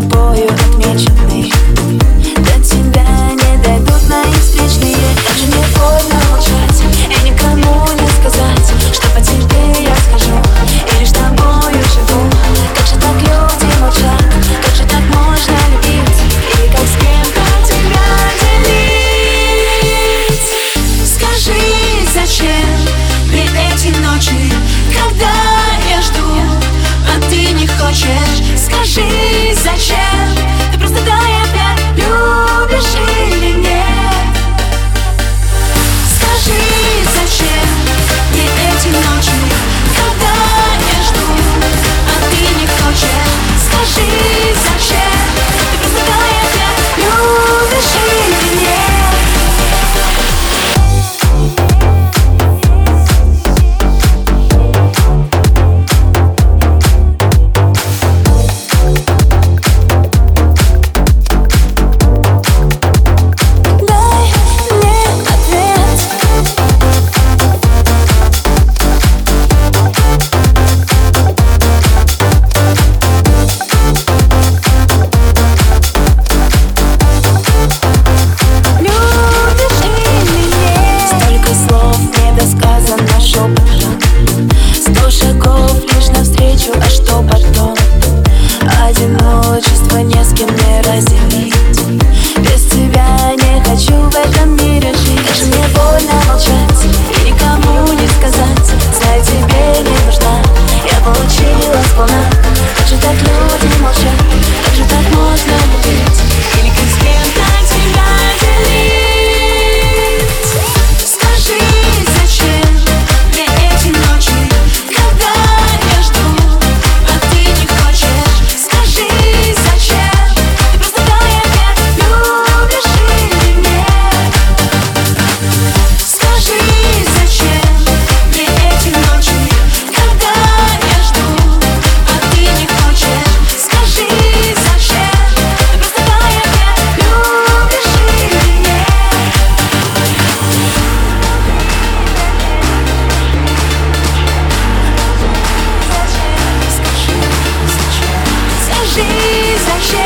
тобою отмеченный. не разделить. Без тебя не хочу войти shit.